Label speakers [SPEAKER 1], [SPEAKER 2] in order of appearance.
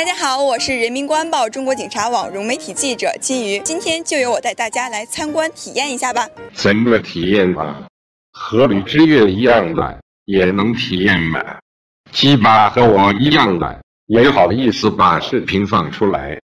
[SPEAKER 1] 大家好，我是人民公安报中国警察网融媒体记者金鱼，今天就由我带大家来参观体验一下吧。
[SPEAKER 2] 怎么体验吧？和吕志月一样的也能体验吧？鸡巴和我一样的也好意思把视频放出来。